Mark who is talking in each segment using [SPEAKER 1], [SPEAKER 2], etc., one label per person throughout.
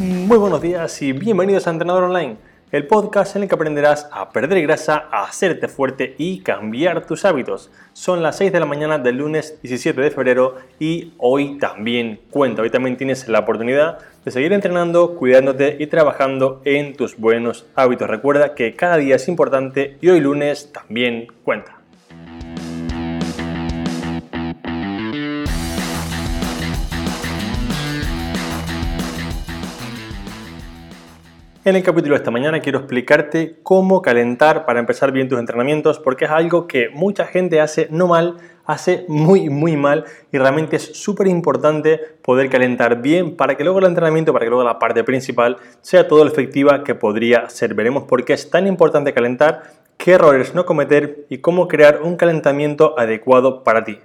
[SPEAKER 1] Muy buenos días y bienvenidos a Entrenador Online, el podcast en el que aprenderás a perder grasa, a hacerte fuerte y cambiar tus hábitos. Son las 6 de la mañana del lunes 17 de febrero y hoy también cuenta, hoy también tienes la oportunidad de seguir entrenando, cuidándote y trabajando en tus buenos hábitos. Recuerda que cada día es importante y hoy lunes también cuenta. En el capítulo de esta mañana quiero explicarte cómo calentar para empezar bien tus entrenamientos porque es algo que mucha gente hace no mal, hace muy muy mal y realmente es súper importante poder calentar bien para que luego el entrenamiento, para que luego la parte principal sea todo lo efectiva que podría ser. Veremos por qué es tan importante calentar, qué errores no cometer y cómo crear un calentamiento adecuado para ti.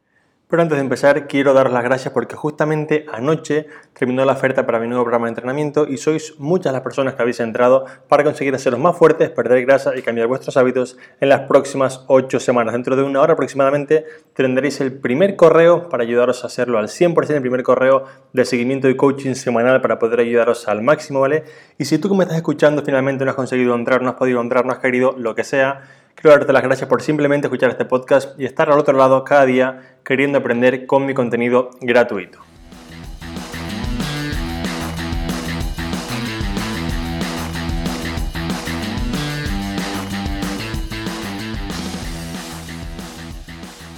[SPEAKER 1] Pero antes de empezar, quiero daros las gracias porque justamente anoche terminó la oferta para mi nuevo programa de entrenamiento y sois muchas las personas que habéis entrado para conseguir haceros más fuertes, perder grasa y cambiar vuestros hábitos en las próximas 8 semanas. Dentro de una hora aproximadamente tendréis el primer correo para ayudaros a hacerlo al 100%, el primer correo de seguimiento y coaching semanal para poder ayudaros al máximo, ¿vale? Y si tú que me estás escuchando finalmente no has conseguido entrar, no has podido entrar, no has querido, lo que sea, Quiero darte las gracias por simplemente escuchar este podcast y estar al otro lado cada día queriendo aprender con mi contenido gratuito.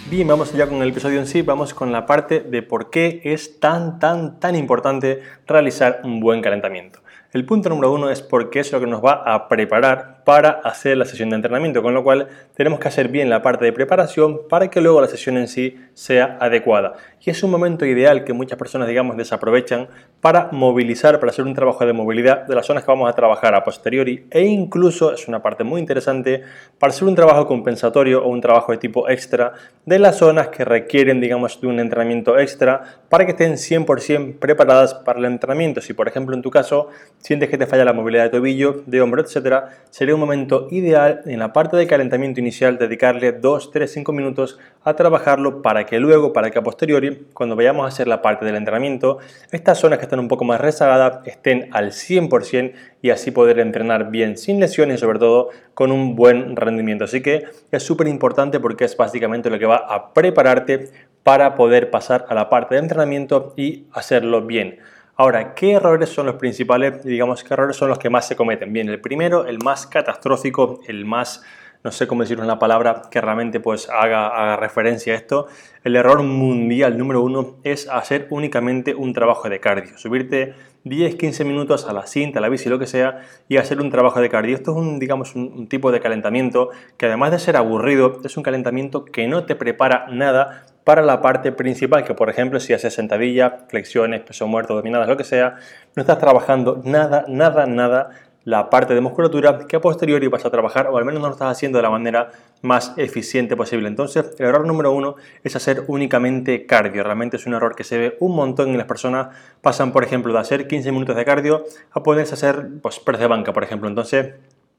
[SPEAKER 1] Bien, vamos ya con el episodio en sí, vamos con la parte de por qué es tan, tan, tan importante realizar un buen calentamiento. El punto número uno es porque es lo que nos va a preparar para hacer la sesión de entrenamiento, con lo cual tenemos que hacer bien la parte de preparación para que luego la sesión en sí sea adecuada. Y es un momento ideal que muchas personas, digamos, desaprovechan para movilizar, para hacer un trabajo de movilidad de las zonas que vamos a trabajar a posteriori e incluso, es una parte muy interesante, para hacer un trabajo compensatorio o un trabajo de tipo extra de las zonas que requieren, digamos, de un entrenamiento extra para que estén 100% preparadas para el entrenamiento. Si, por ejemplo, en tu caso, sientes que te falla la movilidad de tobillo, de hombro, etcétera, sería momento ideal en la parte de calentamiento inicial dedicarle 2, 3, 5 minutos a trabajarlo para que luego, para que a posteriori, cuando vayamos a hacer la parte del entrenamiento, estas zonas que están un poco más rezagadas estén al 100% y así poder entrenar bien sin lesiones y sobre todo con un buen rendimiento. Así que es súper importante porque es básicamente lo que va a prepararte para poder pasar a la parte de entrenamiento y hacerlo bien. Ahora, ¿qué errores son los principales? Digamos, ¿qué errores son los que más se cometen? Bien, el primero, el más catastrófico, el más, no sé cómo decirlo una palabra que realmente pues haga, referencia a esto, el error mundial número uno es hacer únicamente un trabajo de cardio, subirte 10-15 minutos a la cinta, a la bici, lo que sea, y hacer un trabajo de cardio. Esto es un, digamos, un, tipo de calentamiento que además de ser aburrido, es un calentamiento que no te prepara nada para la parte principal, que por ejemplo si haces sentadilla, flexiones, peso muerto, dominadas, lo que sea, no estás trabajando nada, nada, nada la parte de musculatura que a posteriori vas a trabajar o al menos no lo estás haciendo de la manera más eficiente posible. Entonces, el error número uno es hacer únicamente cardio. Realmente es un error que se ve un montón y las personas pasan, por ejemplo, de hacer 15 minutos de cardio a poderse hacer pues, press de banca, por ejemplo. Entonces,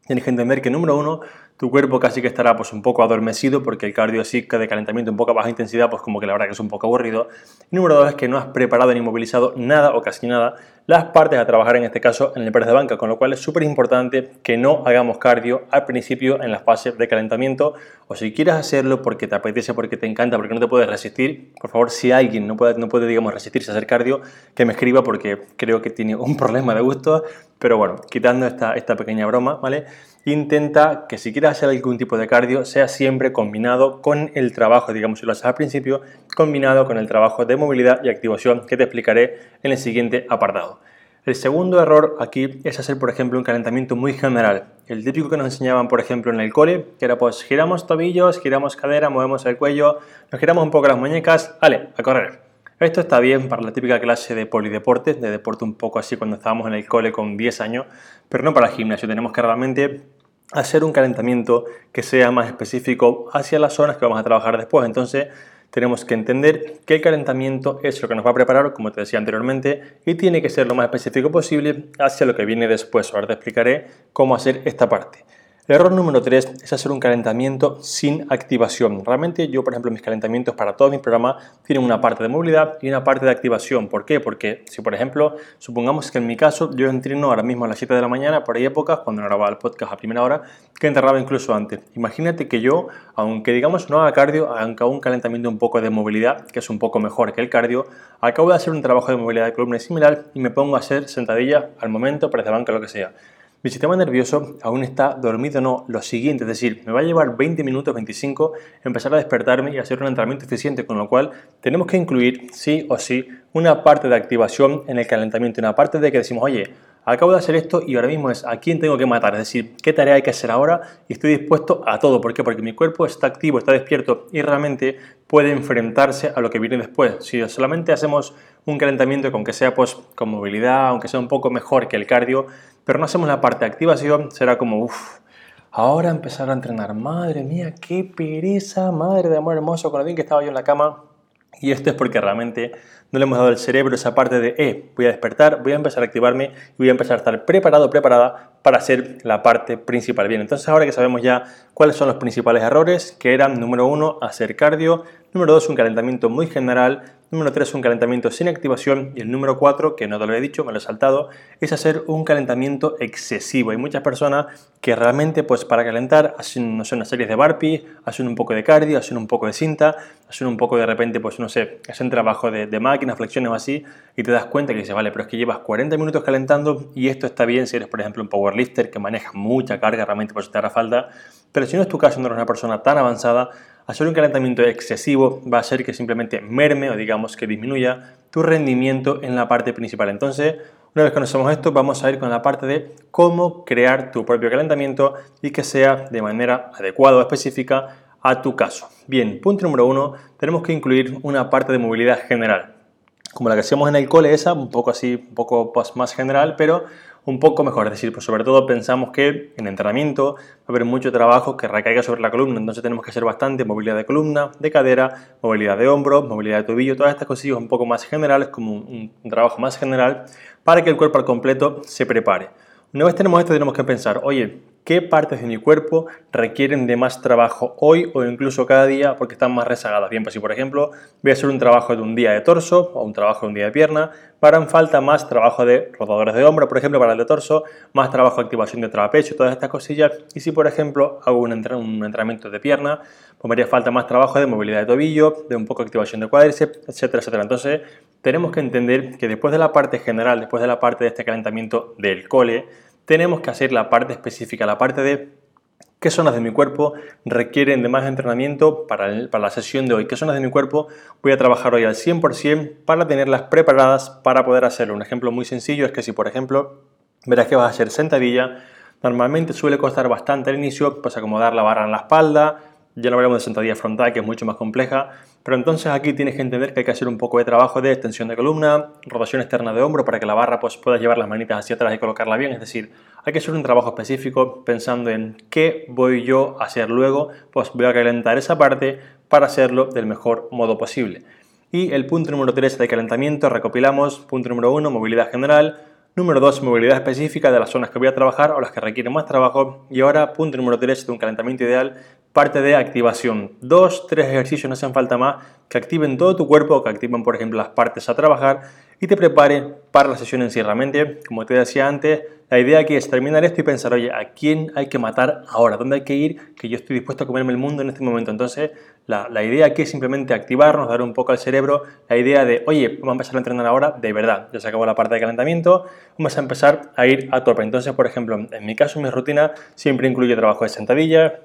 [SPEAKER 1] Tienes que entender que número uno, tu cuerpo casi que estará pues un poco adormecido porque el cardio sí que de calentamiento un poco a baja intensidad pues como que la verdad que es un poco aburrido. Y número dos es que no has preparado ni movilizado nada o casi nada las partes a trabajar en este caso en el press de banca, con lo cual es súper importante que no hagamos cardio al principio en la fase de calentamiento o si quieres hacerlo porque te apetece, porque te encanta, porque no te puedes resistir, por favor si alguien no puede, no puede digamos resistirse a hacer cardio, que me escriba porque creo que tiene un problema de gusto, pero bueno, quitando esta, esta pequeña broma, ¿vale? Intenta que si quieres hacer algún tipo de cardio sea siempre combinado con el trabajo, digamos si lo haces al principio, combinado con el trabajo de movilidad y activación que te explicaré en el siguiente apartado. El segundo error aquí es hacer, por ejemplo, un calentamiento muy general. El típico que nos enseñaban, por ejemplo, en el cole, que era pues giramos tobillos, giramos cadera, movemos el cuello, nos giramos un poco las muñecas, vale, a correr. Esto está bien para la típica clase de polideporte, de deporte un poco así cuando estábamos en el cole con 10 años, pero no para el gimnasio. Tenemos que realmente hacer un calentamiento que sea más específico hacia las zonas que vamos a trabajar después. Entonces, tenemos que entender que el calentamiento es lo que nos va a preparar, como te decía anteriormente, y tiene que ser lo más específico posible hacia lo que viene después. Ahora te explicaré cómo hacer esta parte. Error número 3 es hacer un calentamiento sin activación. Realmente yo, por ejemplo, mis calentamientos para todos mis programas tienen una parte de movilidad y una parte de activación. ¿Por qué? Porque si, por ejemplo, supongamos que en mi caso yo entreno ahora mismo a las 7 de la mañana, por ahí épocas, cuando no grababa el podcast a primera hora, que enterraba incluso antes. Imagínate que yo, aunque digamos no haga cardio, aunque haga un calentamiento un poco de movilidad, que es un poco mejor que el cardio, acabo de hacer un trabajo de movilidad de columna similar y me pongo a hacer sentadillas al momento, para banca, lo que sea. Mi sistema nervioso aún está dormido, no, lo siguiente, es decir, me va a llevar 20 minutos, 25, empezar a despertarme y hacer un entrenamiento eficiente, con lo cual tenemos que incluir, sí o sí, una parte de activación en el calentamiento, una parte de que decimos, oye, acabo de hacer esto y ahora mismo es a quién tengo que matar, es decir, qué tarea hay que hacer ahora y estoy dispuesto a todo. ¿Por qué? Porque mi cuerpo está activo, está despierto y realmente puede enfrentarse a lo que viene después. Si solamente hacemos un calentamiento con que sea pues, con movilidad, aunque sea un poco mejor que el cardio, pero no hacemos la parte de activación, será como, uff, ahora empezar a entrenar, madre mía, qué pereza, madre de amor hermoso, con lo bien que estaba yo en la cama. Y esto es porque realmente no le hemos dado al cerebro esa parte de, eh, voy a despertar, voy a empezar a activarme y voy a empezar a estar preparado, preparada para hacer la parte principal. Bien, entonces ahora que sabemos ya cuáles son los principales errores, que eran, número uno, hacer cardio, número dos, un calentamiento muy general, Número 3, un calentamiento sin activación. Y el número 4, que no te lo he dicho, me lo he saltado, es hacer un calentamiento excesivo. Hay muchas personas que realmente, pues para calentar, hacen, no sé, una serie de burpees, hacen un poco de cardio, hacen un poco de cinta, hacen un poco de repente, pues no sé, hacen trabajo de, de máquinas, flexiones o así, y te das cuenta que dices, vale, pero es que llevas 40 minutos calentando y esto está bien si eres, por ejemplo, un powerlifter que maneja mucha carga, realmente pues te hará falta. Pero si no es tu caso, no eres una persona tan avanzada, hacer un calentamiento excesivo va a ser que simplemente merme o digamos que disminuya tu rendimiento en la parte principal. Entonces, una vez conocemos esto, vamos a ir con la parte de cómo crear tu propio calentamiento y que sea de manera adecuada o específica a tu caso. Bien, punto número uno, tenemos que incluir una parte de movilidad general. Como la que hacíamos en el cole, esa, un poco así, un poco más general, pero un poco mejor. Es decir, pues sobre todo pensamos que en entrenamiento va a haber mucho trabajo que recaiga sobre la columna, entonces tenemos que hacer bastante movilidad de columna, de cadera, movilidad de hombros, movilidad de tobillo, todas estas cosillas un poco más generales, como un, un trabajo más general, para que el cuerpo al completo se prepare. Una vez tenemos esto, tenemos que pensar, oye, qué partes de mi cuerpo requieren de más trabajo hoy o incluso cada día porque están más rezagadas. Bien, pues si por ejemplo voy a hacer un trabajo de un día de torso o un trabajo de un día de pierna, harán falta más trabajo de rotadores de hombro, por ejemplo, para el de torso, más trabajo de activación de trapecio, todas estas cosillas. Y si por ejemplo hago un, entrenamiento de pierna, pues me haría falta más trabajo de movilidad de tobillo, de un poco de activación de cuádriceps, etcétera, etcétera. Entonces tenemos que entender que después de la parte general, después de la parte de este calentamiento del cole, tenemos que hacer la parte específica, la parte de qué zonas de mi cuerpo requieren de más entrenamiento para, la sesión de hoy, qué zonas de mi cuerpo voy a trabajar hoy al 100% para tenerlas preparadas para poder hacerlo. Un ejemplo muy sencillo es que si, por ejemplo, verás que vas a hacer sentadilla, normalmente suele costar bastante al inicio, pues acomodar la barra en la espalda, ya no hablamos de sentadilla frontal, que es mucho más compleja, pero entonces aquí tienes que entender que hay que hacer un poco de trabajo de extensión de columna, rotación externa de hombro para que la barra pues, pueda llevar las manitas hacia atrás y colocarla bien. Es decir, hay que hacer un trabajo específico pensando en qué voy yo a hacer luego, pues voy a calentar esa parte para hacerlo del mejor modo posible. Y el punto número 3 de calentamiento, recopilamos, punto número 1, movilidad general, Número 2, movilidad específica de las zonas que voy a trabajar o las que requieren más trabajo. Y ahora, punto número 3 de un calentamiento ideal, parte de activación. Dos, tres ejercicios no hacen falta más que activen todo tu cuerpo, que activen, por ejemplo, las partes a trabajar y te preparen para la sesión en sí. Como te decía antes, la idea aquí es terminar esto y pensar, oye, ¿a quién hay que matar ahora? ¿Dónde hay que ir? Que yo estoy dispuesto a comerme el mundo en este momento. Entonces, la, la, idea aquí es simplemente activarnos, dar un poco al cerebro la idea de, oye, vamos a empezar a entrenar ahora de verdad. Ya se acabó la parte de calentamiento, vamos a empezar a ir a tope. Entonces, por ejemplo, en mi caso, mi rutina siempre incluye trabajo de sentadilla,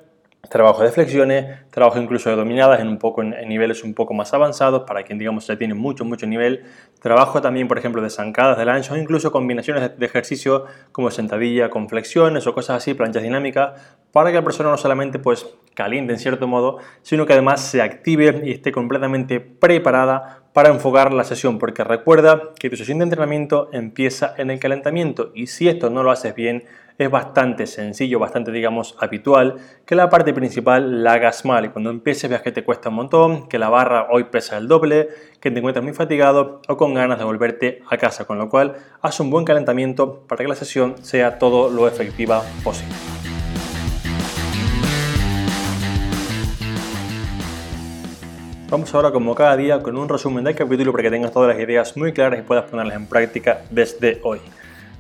[SPEAKER 1] trabajo de flexiones, trabajo incluso de dominadas en un poco en, niveles un poco más avanzados para quien digamos ya tiene mucho mucho nivel, trabajo también por ejemplo de zancadas de lancha o incluso combinaciones de, ejercicio como sentadilla con flexiones o cosas así, planchas dinámicas para que la persona no solamente pues caliente en cierto modo, sino que además se active y esté completamente preparada para enfocar la sesión, porque recuerda que tu sesión de entrenamiento empieza en el calentamiento y si esto no lo haces bien, es bastante sencillo, bastante digamos habitual, que la parte principal la hagas mal. Y cuando empieces veas que te cuesta un montón, que la barra hoy pesa el doble, que te encuentras muy fatigado o con ganas de volverte a casa, con lo cual haz un buen calentamiento para que la sesión sea todo lo efectiva posible. Vamos ahora como cada día con un resumen del capítulo para que tengas todas las ideas muy claras y puedas ponerlas en práctica desde hoy.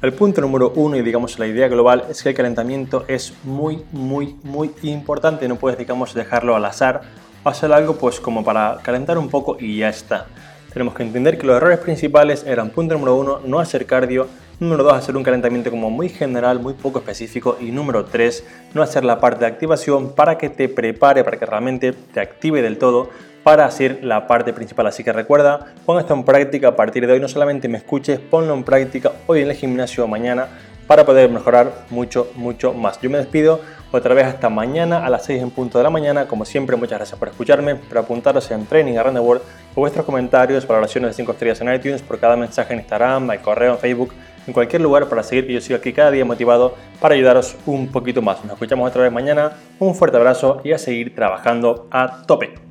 [SPEAKER 1] El punto número uno y digamos la idea global es que el calentamiento es muy muy muy importante, no puedes digamos dejarlo al azar. O hacer algo pues como para calentar un poco y ya está. Tenemos que entender que los errores principales eran punto número uno, no hacer cardio, número dos, hacer un calentamiento como muy general, muy poco específico. Y número tres, no hacer la parte de activación para que te prepare, para que realmente te active del todo para hacer la parte principal. Así que recuerda, pon esto en práctica a partir de hoy. No solamente me escuches, ponlo en práctica hoy en el gimnasio o mañana para poder mejorar mucho, mucho más. Yo me despido otra vez hasta mañana a las 6 en punto de la mañana. Como siempre, muchas gracias por escucharme, por apuntaros en Training Around the World, por vuestros comentarios, valoraciones de 5 estrellas en iTunes, por cada mensaje en Instagram, en correo, en Facebook, en cualquier lugar para seguir que yo siga aquí cada día motivado para ayudaros un poquito más. Nos escuchamos otra vez mañana. Un fuerte abrazo y a seguir trabajando a tope.